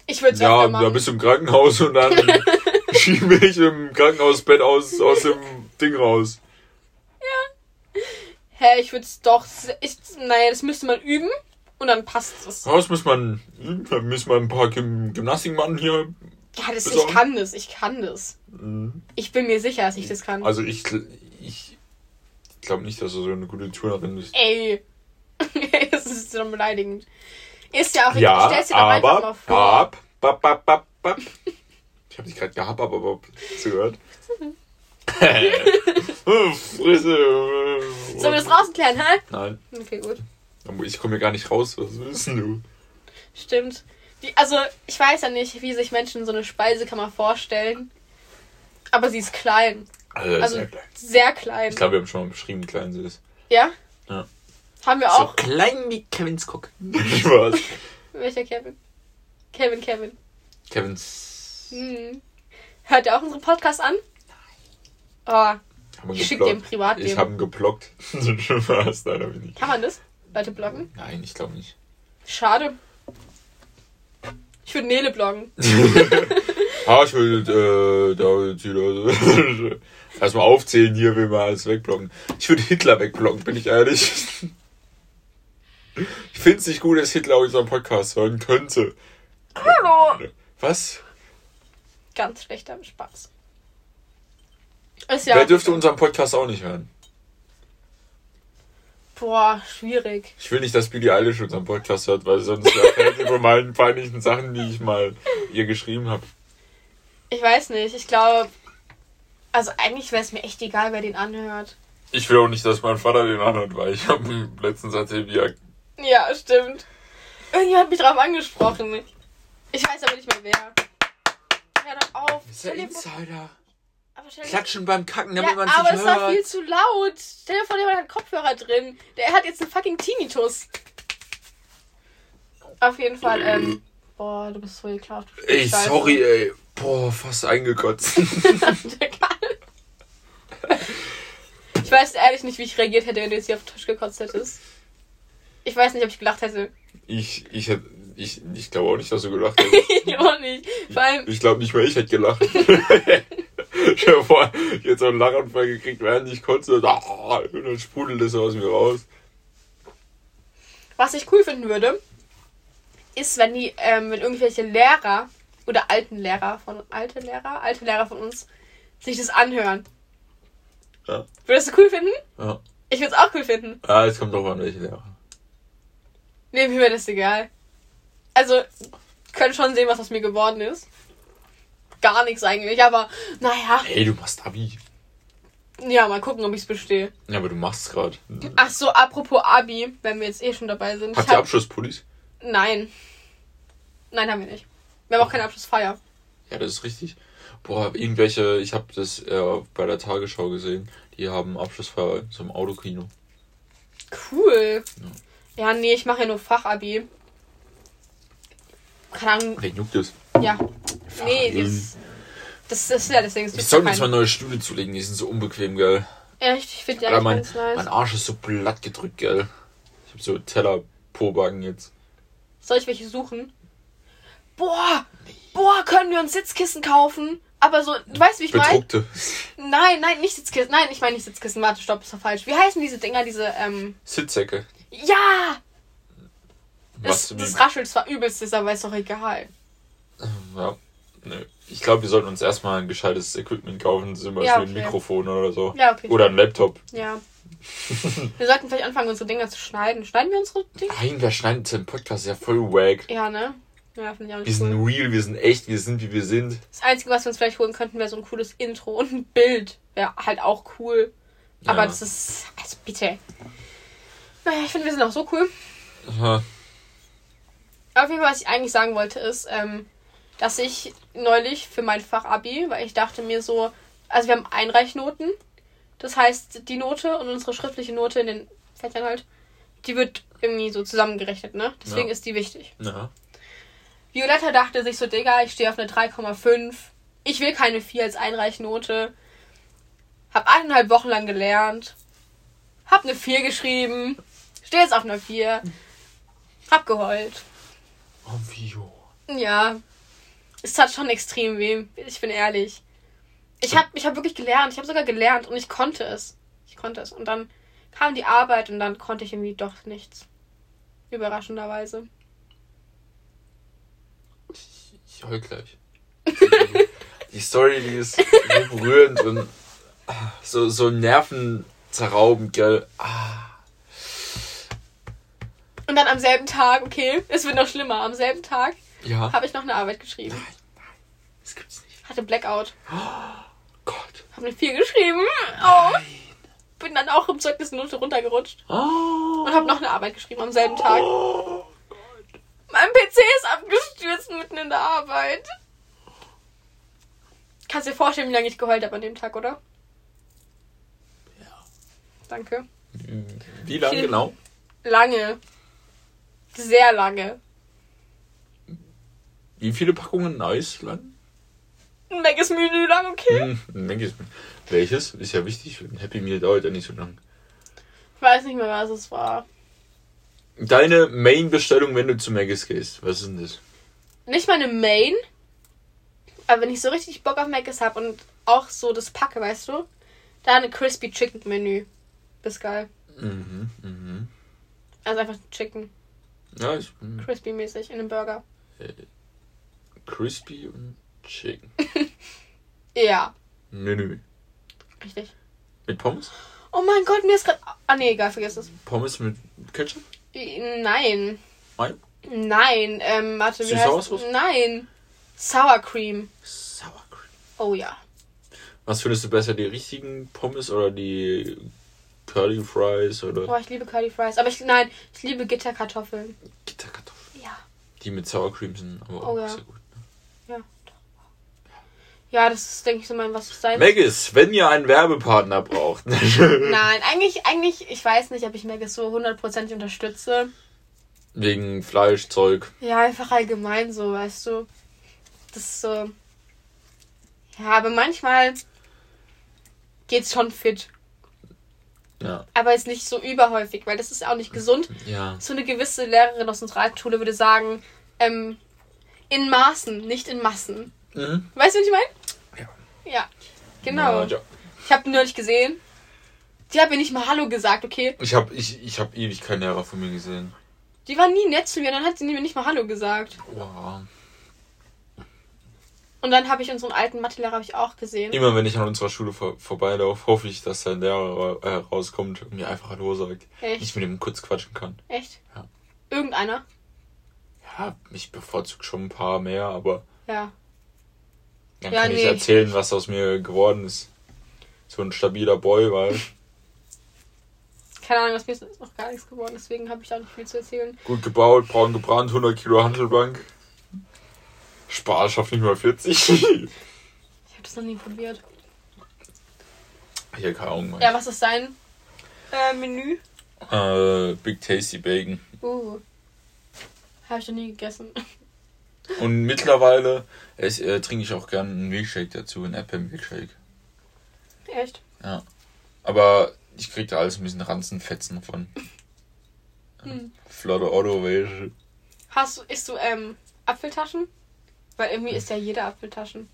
Ich würde es ja, da bist du im Krankenhaus und dann (laughs) schiebe ich im Krankenhausbett aus, aus dem Ding raus. Hä, ich würde es doch. Ich, naja, das müsste man üben und dann passt es. Ja, Das muss man, da müssen wir ein paar Gym hier. Ja, das, ich kann das, ich kann das. Ich bin mir sicher, dass ich das kann. Also ich, ich glaube nicht, dass du so eine gute Turnerin bist. (laughs) Ey. das ist so beleidigend. Ist ja auch Ja, stell's dir doch einfach mal aber, vor. ab, bap, bap, bap, bap. Ich habe dich gerade gehabt, aber, aber gehört? Frisse. (laughs) Sollen wir das draußen klären, hä? Nein, Okay, gut. ich komme hier gar nicht raus. Was willst du? Stimmt. Die, also, ich weiß ja nicht, wie sich Menschen so eine Speisekammer vorstellen. Aber sie ist klein. Also, Also sehr klein. sehr klein. Ich glaube, wir haben schon mal beschrieben, wie klein sie ist. Ja? Ja. Haben wir So auch. klein wie Kevins Cock. Spaß. (laughs) Welcher Kevin? Kevin, Kevin. Kevins. Hm. Hört ihr auch unseren Podcast an? Oh, Haben wir ich schicke dir im. Privatleben. Ich habe ihn geblockt. Spaß, nein, hab ich nicht. Kann man das? Leute bloggen? Nein, ich glaube nicht. Schade. Ich würde Nele bloggen. (laughs) Ah, ich will äh, da (laughs) erstmal aufzählen hier, wie wir alles wegblocken. Ich würde Hitler wegblocken, bin ich ehrlich. Ich finde es nicht gut, dass Hitler unseren Podcast hören könnte. Hallo! Was? Ganz schlechter Spaß. Ist ja Wer dürfte unseren Podcast auch nicht hören? Boah, schwierig. Ich will nicht, dass Billie Eilish unseren Podcast hört, weil sonst erfährt sie von meinen peinlichen Sachen, die ich mal ihr geschrieben habe. Ich weiß nicht. Ich glaube. Also eigentlich wäre es mir echt egal, wer den anhört. Ich will auch nicht, dass mein Vater den anhört, weil ich habe letztens erzählt, wie er Ja, stimmt. Irgendjemand hat mich drauf angesprochen. Ich weiß aber nicht mehr wer. Hör doch auf. ist der Insider. Aber Klatschen beim Kacken, Ja, damit man es aber nicht es war hört. viel zu laut. Stell dir vor, jemand hat Kopfhörer drin. Der hat jetzt einen fucking Tinnitus. Auf jeden Fall, ähm. Boah, du bist so du Ey, Scheiße. sorry, ey. Boah, fast eingekotzt. (laughs) ich weiß ehrlich nicht, wie ich reagiert hätte, wenn du jetzt hier auf den Tisch gekotzt hättest. Ich weiß nicht, ob ich gelacht hätte. Ich, ich hätte, ich, ich glaube auch nicht, dass du gelacht (laughs) hättest. ich auch nicht. Vor allem, Ich glaube nicht mehr, ich hätte gelacht. (laughs) (laughs) Stell dir vor, ich hätte so einen Lachanfall gekriegt, während ich konnte. Und dann sprudelt es aus mir raus. was ich cool finden würde, ist, wenn die, ähm, wenn irgendwelche Lehrer oder alten Lehrer von alte Lehrer, alte Lehrer von uns sich das anhören. Ja. Würdest du cool finden? Ja. Ich würde es auch cool finden. Ah, jetzt kommt drauf an, welche Lehrer. Nee, mir wäre das egal. Also, können schon sehen, was aus mir geworden ist. Gar nichts eigentlich, aber naja. Hey, du machst Abi. Ja, mal gucken, ob ich es bestehe. Ja, aber du machst gerade. Ach so, apropos Abi, wenn wir jetzt eh schon dabei sind. Habt ihr hab- Abschlusspullis? Nein. Nein, haben wir nicht. Wir haben auch keine Abschlussfeier. Ja, das ist richtig. Boah, irgendwelche, ich habe das äh, bei der Tagesschau gesehen, die haben Abschlussfeier in so einem Autokino. Cool. Ja, nee, ich mache ja nur Fachabi. Keine Ahnung, Wen juckt das? ja. Nee, das, das, das ist ja deswegen. Ich soll mir jetzt mal neue Stühle zulegen, die sind so unbequem, gell. Echt, ich finde die Alter, eigentlich mein, ganz nice. mein Arsch ist so platt gedrückt, gell. Ich hab so Teller-Pobacken jetzt. Soll ich welche suchen? Boah, boah, können wir uns Sitzkissen kaufen? Aber so, du weißt, wie ich meine? Bedruckte. Nein, nein, nicht Sitzkissen. Nein, ich meine nicht Sitzkissen. Warte, stopp, ist doch falsch. Wie heißen diese Dinger, diese, ähm, Sitzsäcke. ja! Was? Das, das raschelt zwar übelst, ist aber ist doch egal. ja. Nö. Ich glaube, wir sollten uns erstmal ein gescheites Equipment kaufen, zum Beispiel Ja, ein okay. Mikrofon oder so. Ja, okay. Oder ein Laptop. Ja. (laughs) wir sollten vielleicht anfangen, unsere Dinger zu schneiden. Schneiden wir unsere Dinger? Nein, wer schneidet den Podcast? Ist ja voll wack. Ja, ne? Ja, finde ich auch Wir nicht sind cool. real, wir sind echt, wir sind wie wir sind. Das Einzige, was wir uns vielleicht holen könnten, wäre so ein cooles Intro und ein Bild. Wäre halt auch cool. Aber Ja. das ist. Also bitte. Naja, ich finde, wir sind auch so cool. Aha. Auf jeden Fall, was ich eigentlich sagen wollte, ist, ähm, dass ich neulich für mein Fach Abi, weil ich dachte mir so, also wir haben Einreichnoten. Das heißt, die Note und unsere schriftliche Note in den Fächern halt, die wird irgendwie so zusammengerechnet, ne? Deswegen Ja. ist die wichtig. Ja. Violetta dachte sich so, Digga, ich stehe auf eine 3,5. Ich will keine 4 als Einreichnote. Hab eineinhalb Wochen lang gelernt. Hab eine 4 geschrieben. Stehe jetzt auf einer 4. Hab geheult. Oh, Vio. Ja. Es tat schon extrem weh. Ich bin ehrlich. Ich hab, ich hab wirklich gelernt. Ich habe sogar gelernt und ich konnte es. Ich konnte es. Und dann kam die Arbeit und dann konnte ich irgendwie doch nichts. Überraschenderweise. Ich, ich heul gleich. (laughs) die Story, die ist so berührend und ah, so, so nervenzerraubend, gell. Ah. Und dann am selben Tag, okay, es wird noch schlimmer, am selben Tag Ja. habe ich noch eine Arbeit geschrieben. Das gibt's nicht. Hatte Blackout. Gott. Habe eine 4 geschrieben. Oh. Bin dann auch im Zeugnis eine Note runtergerutscht. Oh. Und habe noch eine Arbeit geschrieben am selben Tag. Oh. Mein PC ist abgestürzt mitten in der Arbeit. Kannst dir vorstellen, wie lange ich geheult habe an dem Tag, oder? Ja. Danke. Wie lange genau? Lange. Sehr lange. Wie viele Packungen Eis lang? Ein Megas Menü lang, okay? Hm, ich. Welches? Ist ja wichtig. Ein Happy Meal dauert ja nicht so lang. Ich weiß nicht mehr, was es war. Deine Main-Bestellung, wenn du zu Maggis gehst. Was ist denn das? Nicht meine Main. Aber wenn ich so richtig Bock auf Megas habe und auch so das packe, weißt du? Da eine Crispy Chicken Menü. Ist geil. Mhm, mhm. Also einfach Chicken. Ja, ich bin Crispy mäßig in einem Burger. Crispy und chicken. (laughs) Ja, Menü. richtig. Mit Pommes? Oh mein Gott, mir ist gerade. Ah, nee, egal, vergiss es. Pommes mit Ketchup? Nein. Nein. Nein, ähm, warte, wie heißt Nein. Sour Cream. Sour Cream. Oh ja. Was findest du besser, die richtigen Pommes oder die Curly Fries oder Boah, ich liebe Curly Fries. Aber ich, nein, ich liebe Gitterkartoffeln. Gitterkartoffeln? Ja. Die mit Sour Cream sind aber Oh auch ja. sehr gut. Ja. Das ist, denke ich, so mein, was sein. Maggis, wenn ihr einen Werbepartner braucht. (laughs) (laughs) Nein, eigentlich, eigentlich, ich weiß nicht, ob ich Maggis so hundertprozentig unterstütze. Wegen Fleischzeug. Ja, einfach allgemein so, weißt du. Das ist so. Ja, aber manchmal geht's schon fit. Ja. Aber ist nicht so überhäufig, weil das ist auch nicht gesund. Ja. So eine gewisse Lehrerin aus unserer alten Schule würde sagen, ähm, in Maßen, nicht in Massen. Mhm. Weißt du, was ich meine? Ja. Ja, genau. Ja. Ich habe neulich gesehen. Die hat mir nicht mal Hallo gesagt, okay? Ich habe ich, ich hab ewig keinen Lehrer von mir gesehen. Die war nie nett zu mir, dann hat sie mir nicht mal Hallo gesagt. Wow. Und dann habe ich unseren alten Mathelehrer ich auch gesehen. Immer wenn ich an unserer Schule vor, vorbeilaufe, hoffe ich, dass ein Lehrer äh, rauskommt und mir einfach Hallo sagt. Echt? Ich mit ihm kurz quatschen kann. Echt? Ja. Irgendeiner? Ja, ich bevorzuge schon ein paar mehr, aber Ja. Dann Ja, kann ich nee. erzählen, was aus mir geworden ist. So ein stabiler Boy, weil Keine Ahnung, aus mir ist noch gar nichts geworden, deswegen habe ich da nicht viel zu erzählen. gut gebaut, braun gebrannt, 100 Kilo Handelbank. Spaß schafft nicht mal 40. (laughs) Ich habe habe das noch nie probiert. Hier, keine Ahnung. Ja, was ist dein äh, Menü? Äh, Big Tasty Bacon. Uh. Habe ich noch nie gegessen. (laughs) Und mittlerweile es, äh, trinke ich auch gerne einen Milkshake dazu, einen Apple Milkshake. Echt? Aber ich krieg da alles ein bisschen Ranzenfetzen von. Hm. Flotte Otto, welche. Hast du, isst du ähm, Apfeltaschen? Weil irgendwie isst ja jeder Apfeltaschen.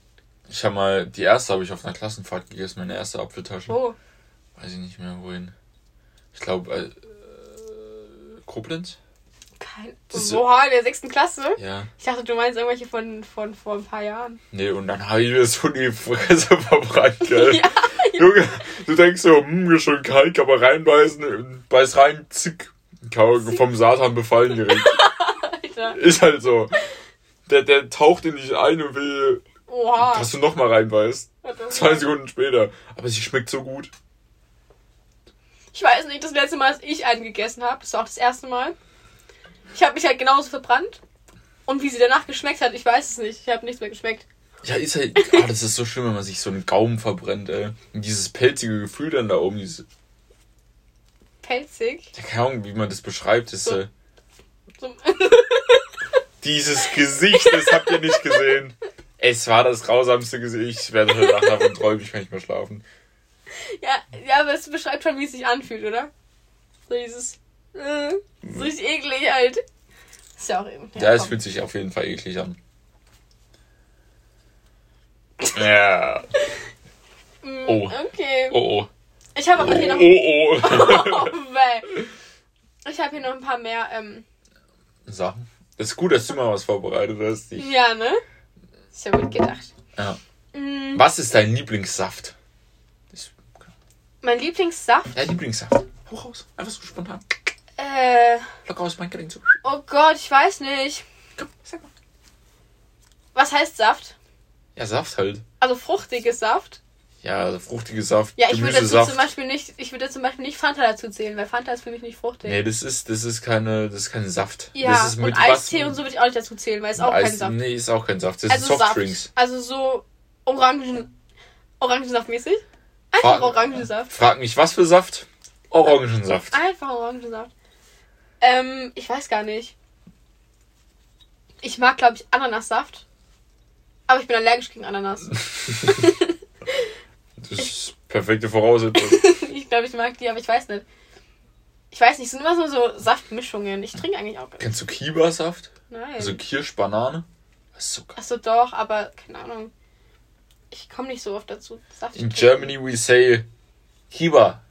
Ich habe mal, die erste habe ich auf einer Klassenfahrt gegessen, meine erste Apfeltasche. Oh, Weiß ich nicht mehr wohin. Ich glaube, äh, äh, Koblenz? Kein. Das ist- Boah, in der sechsten Klasse? Ja. Ich dachte, du meinst irgendwelche von, von vor ein paar Jahren. Nee, und dann habe ich mir so die Fresse (laughs) verbrannt, gell? (laughs) Ja. Junge, du denkst so, hm, ist schon kalt, man reinbeißen, beiß rein, zick. Kau- Vom Satan befallen direkt. (laughs) Alter. Ist halt so. Der, der taucht in dich ein und will, Oha. dass du noch mal reinbeißt. Zwei Sekunden später. Aber sie schmeckt so gut. Ich weiß nicht, das letzte Mal, als ich einen gegessen habe, das war auch das erste Mal. Ich habe mich halt genauso verbrannt. Und wie sie danach geschmeckt hat, ich weiß es nicht. Ich habe nichts mehr geschmeckt. Ja, ist halt, ah, das ist so schlimm, wenn man sich so einen Gaumen verbrennt, ey. Und dieses pelzige Gefühl dann da oben, diese, Pelzig. ja, keine Ahnung, wie man das beschreibt, ist, So. äh, So, (laughs) dieses Gesicht, das habt ihr nicht gesehen. Es war das grausamste Gesicht. Ich werde heute Nacht davon träumen, ich kann nicht mehr schlafen. ja, ja, aber es beschreibt schon, wie es sich anfühlt, oder? So dieses. Äh, so richtig eklig halt. Ist ja auch eben. Ja, es fühlt sich auf jeden Fall eklig an. Ja. Mm, Oh. Okay. Oh oh. Ich habe aber hier Oh noch. oh. Oh, (laughs) weh. ich habe hier noch ein paar mehr. Ähm, Sachen. Es ist gut, dass du mal was vorbereitet hast. Ich, ja, ne? Ist ja gut gedacht. ja. Mm, Was ist dein Lieblingssaft? Mein Lieblingssaft. Ja, Lieblingssaft. Hau raus. Einfach so spontan. Äh. Locker aus mein Gelenk so. Oh Gott, ich weiß nicht. Komm, sag mal. Was heißt Saft? Ja, Saft halt. Also fruchtiges Saft. Ja, also fruchtige Saft. Ja, ich würde zum Beispiel nicht, ich würde zum Beispiel nicht Fanta dazu zählen, weil Fanta ist für mich nicht fruchtig. Nee, das ist, das ist keine, das ist kein Saft. ja, das ist und mit Eistee was- und so würde ich auch nicht dazu zählen, weil es auch kein Eis- Saft. Nee, ist auch kein Saft. Das also sind Softdrinks. Saft. Also so Orangen, Orangensaft-mäßig. Einfach Fra- Orangensaft. Frag mich, was für Saft? Orangensaft. Einfach Orangensaft. Ähm, ich weiß gar nicht. Ich mag, glaube ich, Ananassaft. Aber ich bin allergisch gegen Ananas. (laughs) Das ist perfekte Voraussetzung. (laughs) ich glaube, ich mag die, aber ich weiß nicht. Ich weiß nicht, es sind immer so, so Saftmischungen. Ich trinke eigentlich auch gar nicht. Kennst du Kiba-Saft? Nein. Also Kirsch-Banane? So. Achso, doch, aber keine Ahnung. Ich komme nicht so oft dazu. Saft In. Germany we say Kiba.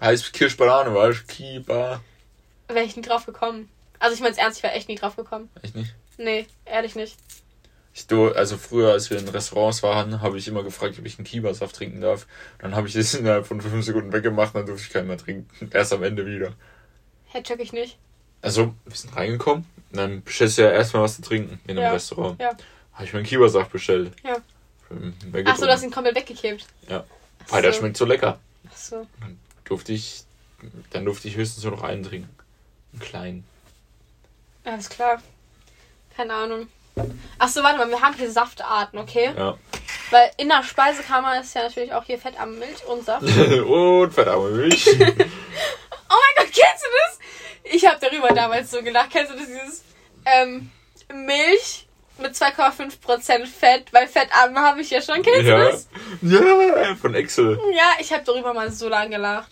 Heißt Kirsch-Banane, weißt du? Kiba. Wäre ich nie drauf gekommen. Also ich meine es ernst, ich wäre echt nie drauf gekommen. Echt nicht? Nee, ehrlich nicht. Ich, du, also früher, als wir in Restaurants waren, habe ich immer gefragt, ob ich einen Kiba-Saft trinken darf. Dann habe ich das innerhalb von fünf Sekunden weggemacht, dann durfte ich keinen mehr trinken. Erst am Ende wieder. Hä, check ich nicht. Also, wir sind reingekommen und dann bestellst du ja erstmal was zu trinken in einem Ja, Restaurant. ja. Habe ich meinen Kiba-Saft bestellt. Ja. Achso, du hast ihn komplett weggekippt. Ja. Weil der so. schmeckt so lecker. Achso. Durfte ich, dann durfte ich höchstens nur noch einen trinken. Kleinen. Alles klar. Keine Ahnung. Achso, warte mal, wir haben hier Saftarten, okay? Ja. Weil in der Speisekammer ist ja natürlich auch hier Fett am Milch und Saft. (laughs) und verdamme Milch. (laughs) Oh mein Gott, kennst du das? Ich habe darüber damals so gelacht. Kennst du das, dieses ähm, Milch mit 2,5% Fett? Weil fettarm habe ich ja schon. Kennst du ja. das? Ja, von Excel. Ja, ich habe darüber mal so lange gelacht.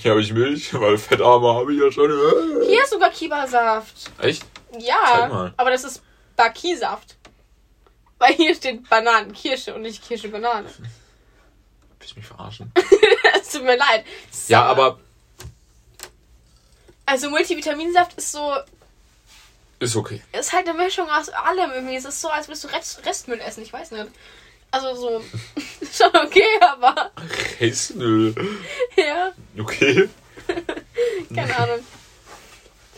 Hier habe ich Milch, weil Fettarme habe ich ja schon. Hier ist sogar Kiba-Saft. Echt? Ja, aber das ist Baki-Saft. Weil hier steht Bananenkirsche und nicht Kirsche-Banane. Willst du mich verarschen? (laughs) Es tut mir leid. Ja, Sauer. aber Also Multivitaminsaft ist so, ist okay. ist halt eine Mischung aus allem irgendwie. Es ist so, als würdest du Rest, Restmüll essen, ich weiß nicht. Also so, (laughs) schon okay, aber Reisnüll. Okay. (laughs) keine Ahnung.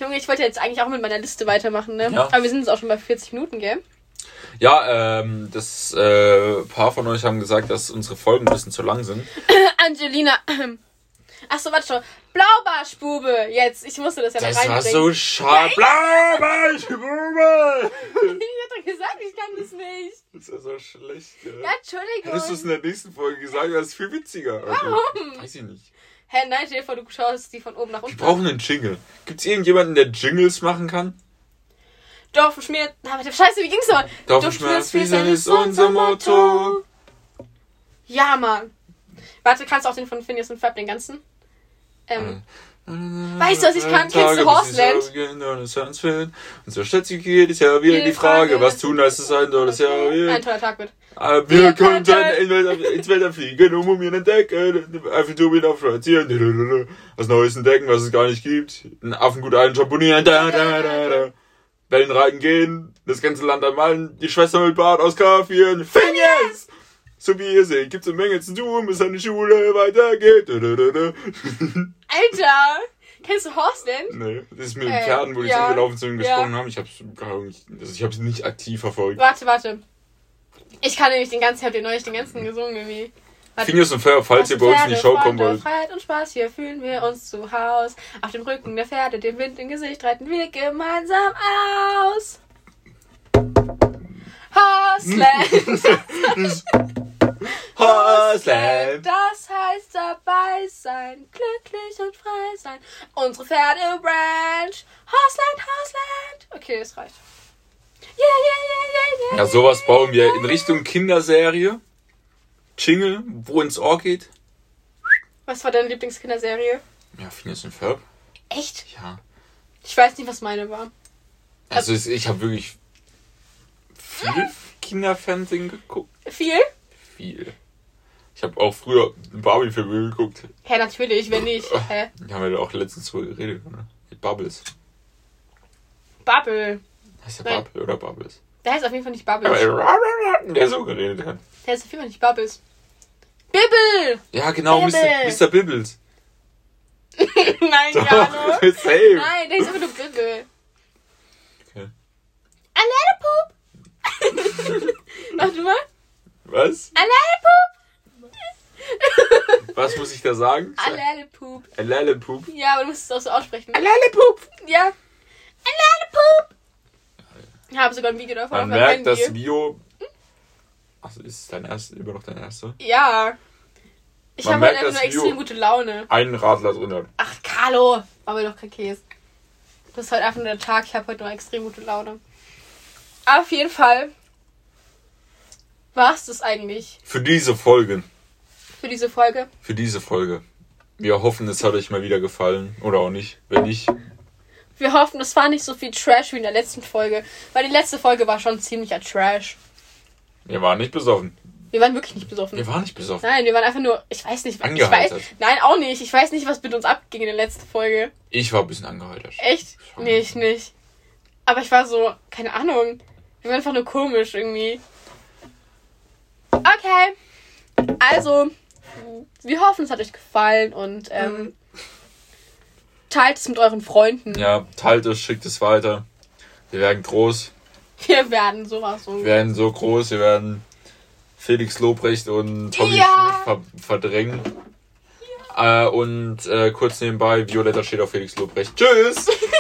Junge, ich wollte jetzt eigentlich auch mit meiner Liste weitermachen, ne? Ja. Aber wir sind jetzt auch schon bei 40 Minuten, gell? Ja, ähm, das äh, paar von euch haben gesagt, dass unsere Folgen ein bisschen zu lang sind. (laughs) Angelina. (clears throat) Achso, warte schon. Blaubarschbube. Jetzt, ich musste das ja Das da war reinbringen. so schade. Bla, bla, ich (laughs) hatte doch gesagt, ich kann das nicht. Das ist ja so schlecht. Ja. Ja, Entschuldigung. Hättest du es in der nächsten Folge gesagt, wäre es viel witziger. Also, Warum? Weiß ich nicht. Hä, nein, stell dir vor, du schaust die von oben nach Wir unten. brauchen einen Jingle. Gibt es irgendjemanden, der Jingles machen kann? Dorf schmiert. Na, warte, scheiße, wie ging's noch? Dorfschmerzwiesen ist unser Motto. Ja, Mann. Warte, kannst du auch den von Phineas und Ferb, den ganzen? Ähm, Weißt du, was ich kann? Kennst du Horseland? Und so stellt sich jedes Jahr wieder die Frage, was tun, als es sein soll, das Jahr ein wird. toller Tag wird. Aber Wir wir könnten in ins Weltall fliegen, um um ihren entdecken, Eiffelturm wieder spazieren, was Neues entdecken, was es gar nicht gibt, einen Affen gut einschamponieren, da, da, da, da. Wellen reiten gehen, das ganze Land einmal, die Schwester mit Bart aus Kaffien, Phineas! So wie ihr seht, gibt's eine Menge zu tun, bis eine Schule weitergeht. Alter! Kennst du Horseland? Nee, das ist mit den Äh, Pferden, wo die ja, rumgelaufen sind und ja. haben. Ich hab's gar nicht, also ich hab's nicht aktiv verfolgt. Warte, warte. Ich kann nämlich den ganzen, ich hab den neulich den ganzen gesungen irgendwie. Phineas und Ferb, falls ihr bei uns in die Show kommen Freunde, wollt. Freiheit und Spaß, hier fühlen wir uns zu Haus. Auf dem Rücken der Pferde, dem Wind im Gesicht, reiten wir gemeinsam aus. Horseland. (laughs) Horseland! Das heißt dabei sein, glücklich und frei sein. Unsere Pferde Ranch. Horseland, Horseland. Okay, das reicht. Yeah, yeah, yeah. Ja, sowas bauen wir in Richtung Kinderserie. Jingle, wo ins Ohr geht. Was war deine Lieblingskinderserie? Ja, Phineas und Ferb. Echt? Ja. Ich weiß nicht, was meine war. Also es- ich habe wirklich viel Kinderfernsehen geguckt. Viel? Viel. Ich habe auch früher Barbie-Filme geguckt. Hä, natürlich, wenn nicht. Hä? (laughs) Da haben wir doch auch letztens drüber geredet, oder? Mit Bubbles. Bubble. Heißt der. Bubble oder Bubbles? Der heißt auf jeden Fall nicht Bubbles. Aber der so geredet hat. Der heißt auf jeden Fall nicht Bubbles. Bibbel! Ja, genau, Mr. Bibble. Mr. Bibbles. (laughs) Nein, Doch, Jano. (laughs) Same. Nein, der ist einfach nur Bibbel. Okay. I let a poop. (laughs) Mach du mal. Was? I let a poop. Was muss ich da sagen? I let a poop. A Lillepoop. Ja, aber du musst es auch so aussprechen. Lillepoop. Ja. I let a poop. Ich habe sogar ein Video davon Man auf meinem merkt, Handy. das Video. Achso, ist es dein erster, immer noch dein erster? Ja. Ich Man habe halt merkt, einfach nur extrem gute Laune. Einen Radler drin hat. Ach, Carlo. Aber doch kein Käse. Das ist halt einfach nur der Tag. Ich habe heute noch extrem gute Laune. Auf jeden Fall war es das eigentlich Für diese Folge. für diese Folge. Für diese Folge. Wir hoffen, es hat euch mal wieder gefallen. Oder auch nicht. Wenn nicht, Wir hoffen, es war nicht so viel Trash wie in der letzten Folge. Weil die letzte Folge war schon ziemlicher Trash. wir waren nicht besoffen. Wir waren wirklich nicht besoffen. Wir waren nicht besoffen. Nein, wir waren einfach nur. Ich weiß nicht, was. Ich weiß, nein, auch nicht. Ich weiß nicht, was mit uns abging in der letzten Folge. Ich war ein bisschen angeheitert. Echt? Schon. Nee, ich nicht. Aber ich war so, keine Ahnung. Wir waren einfach nur komisch irgendwie. Okay. Also, wir hoffen, es hat euch gefallen und ähm, teilt es mit euren Freunden. Ja, teilt es, schickt es weiter. Wir werden groß. Wir werden sowas so. Wir werden so groß. Wir werden Felix Lobrecht und Tommy Ja. Schmidt ver verdrängen. Äh, und äh, kurz nebenbei, Violetta steht auf Felix Lobrecht. Tschüss! (laughs)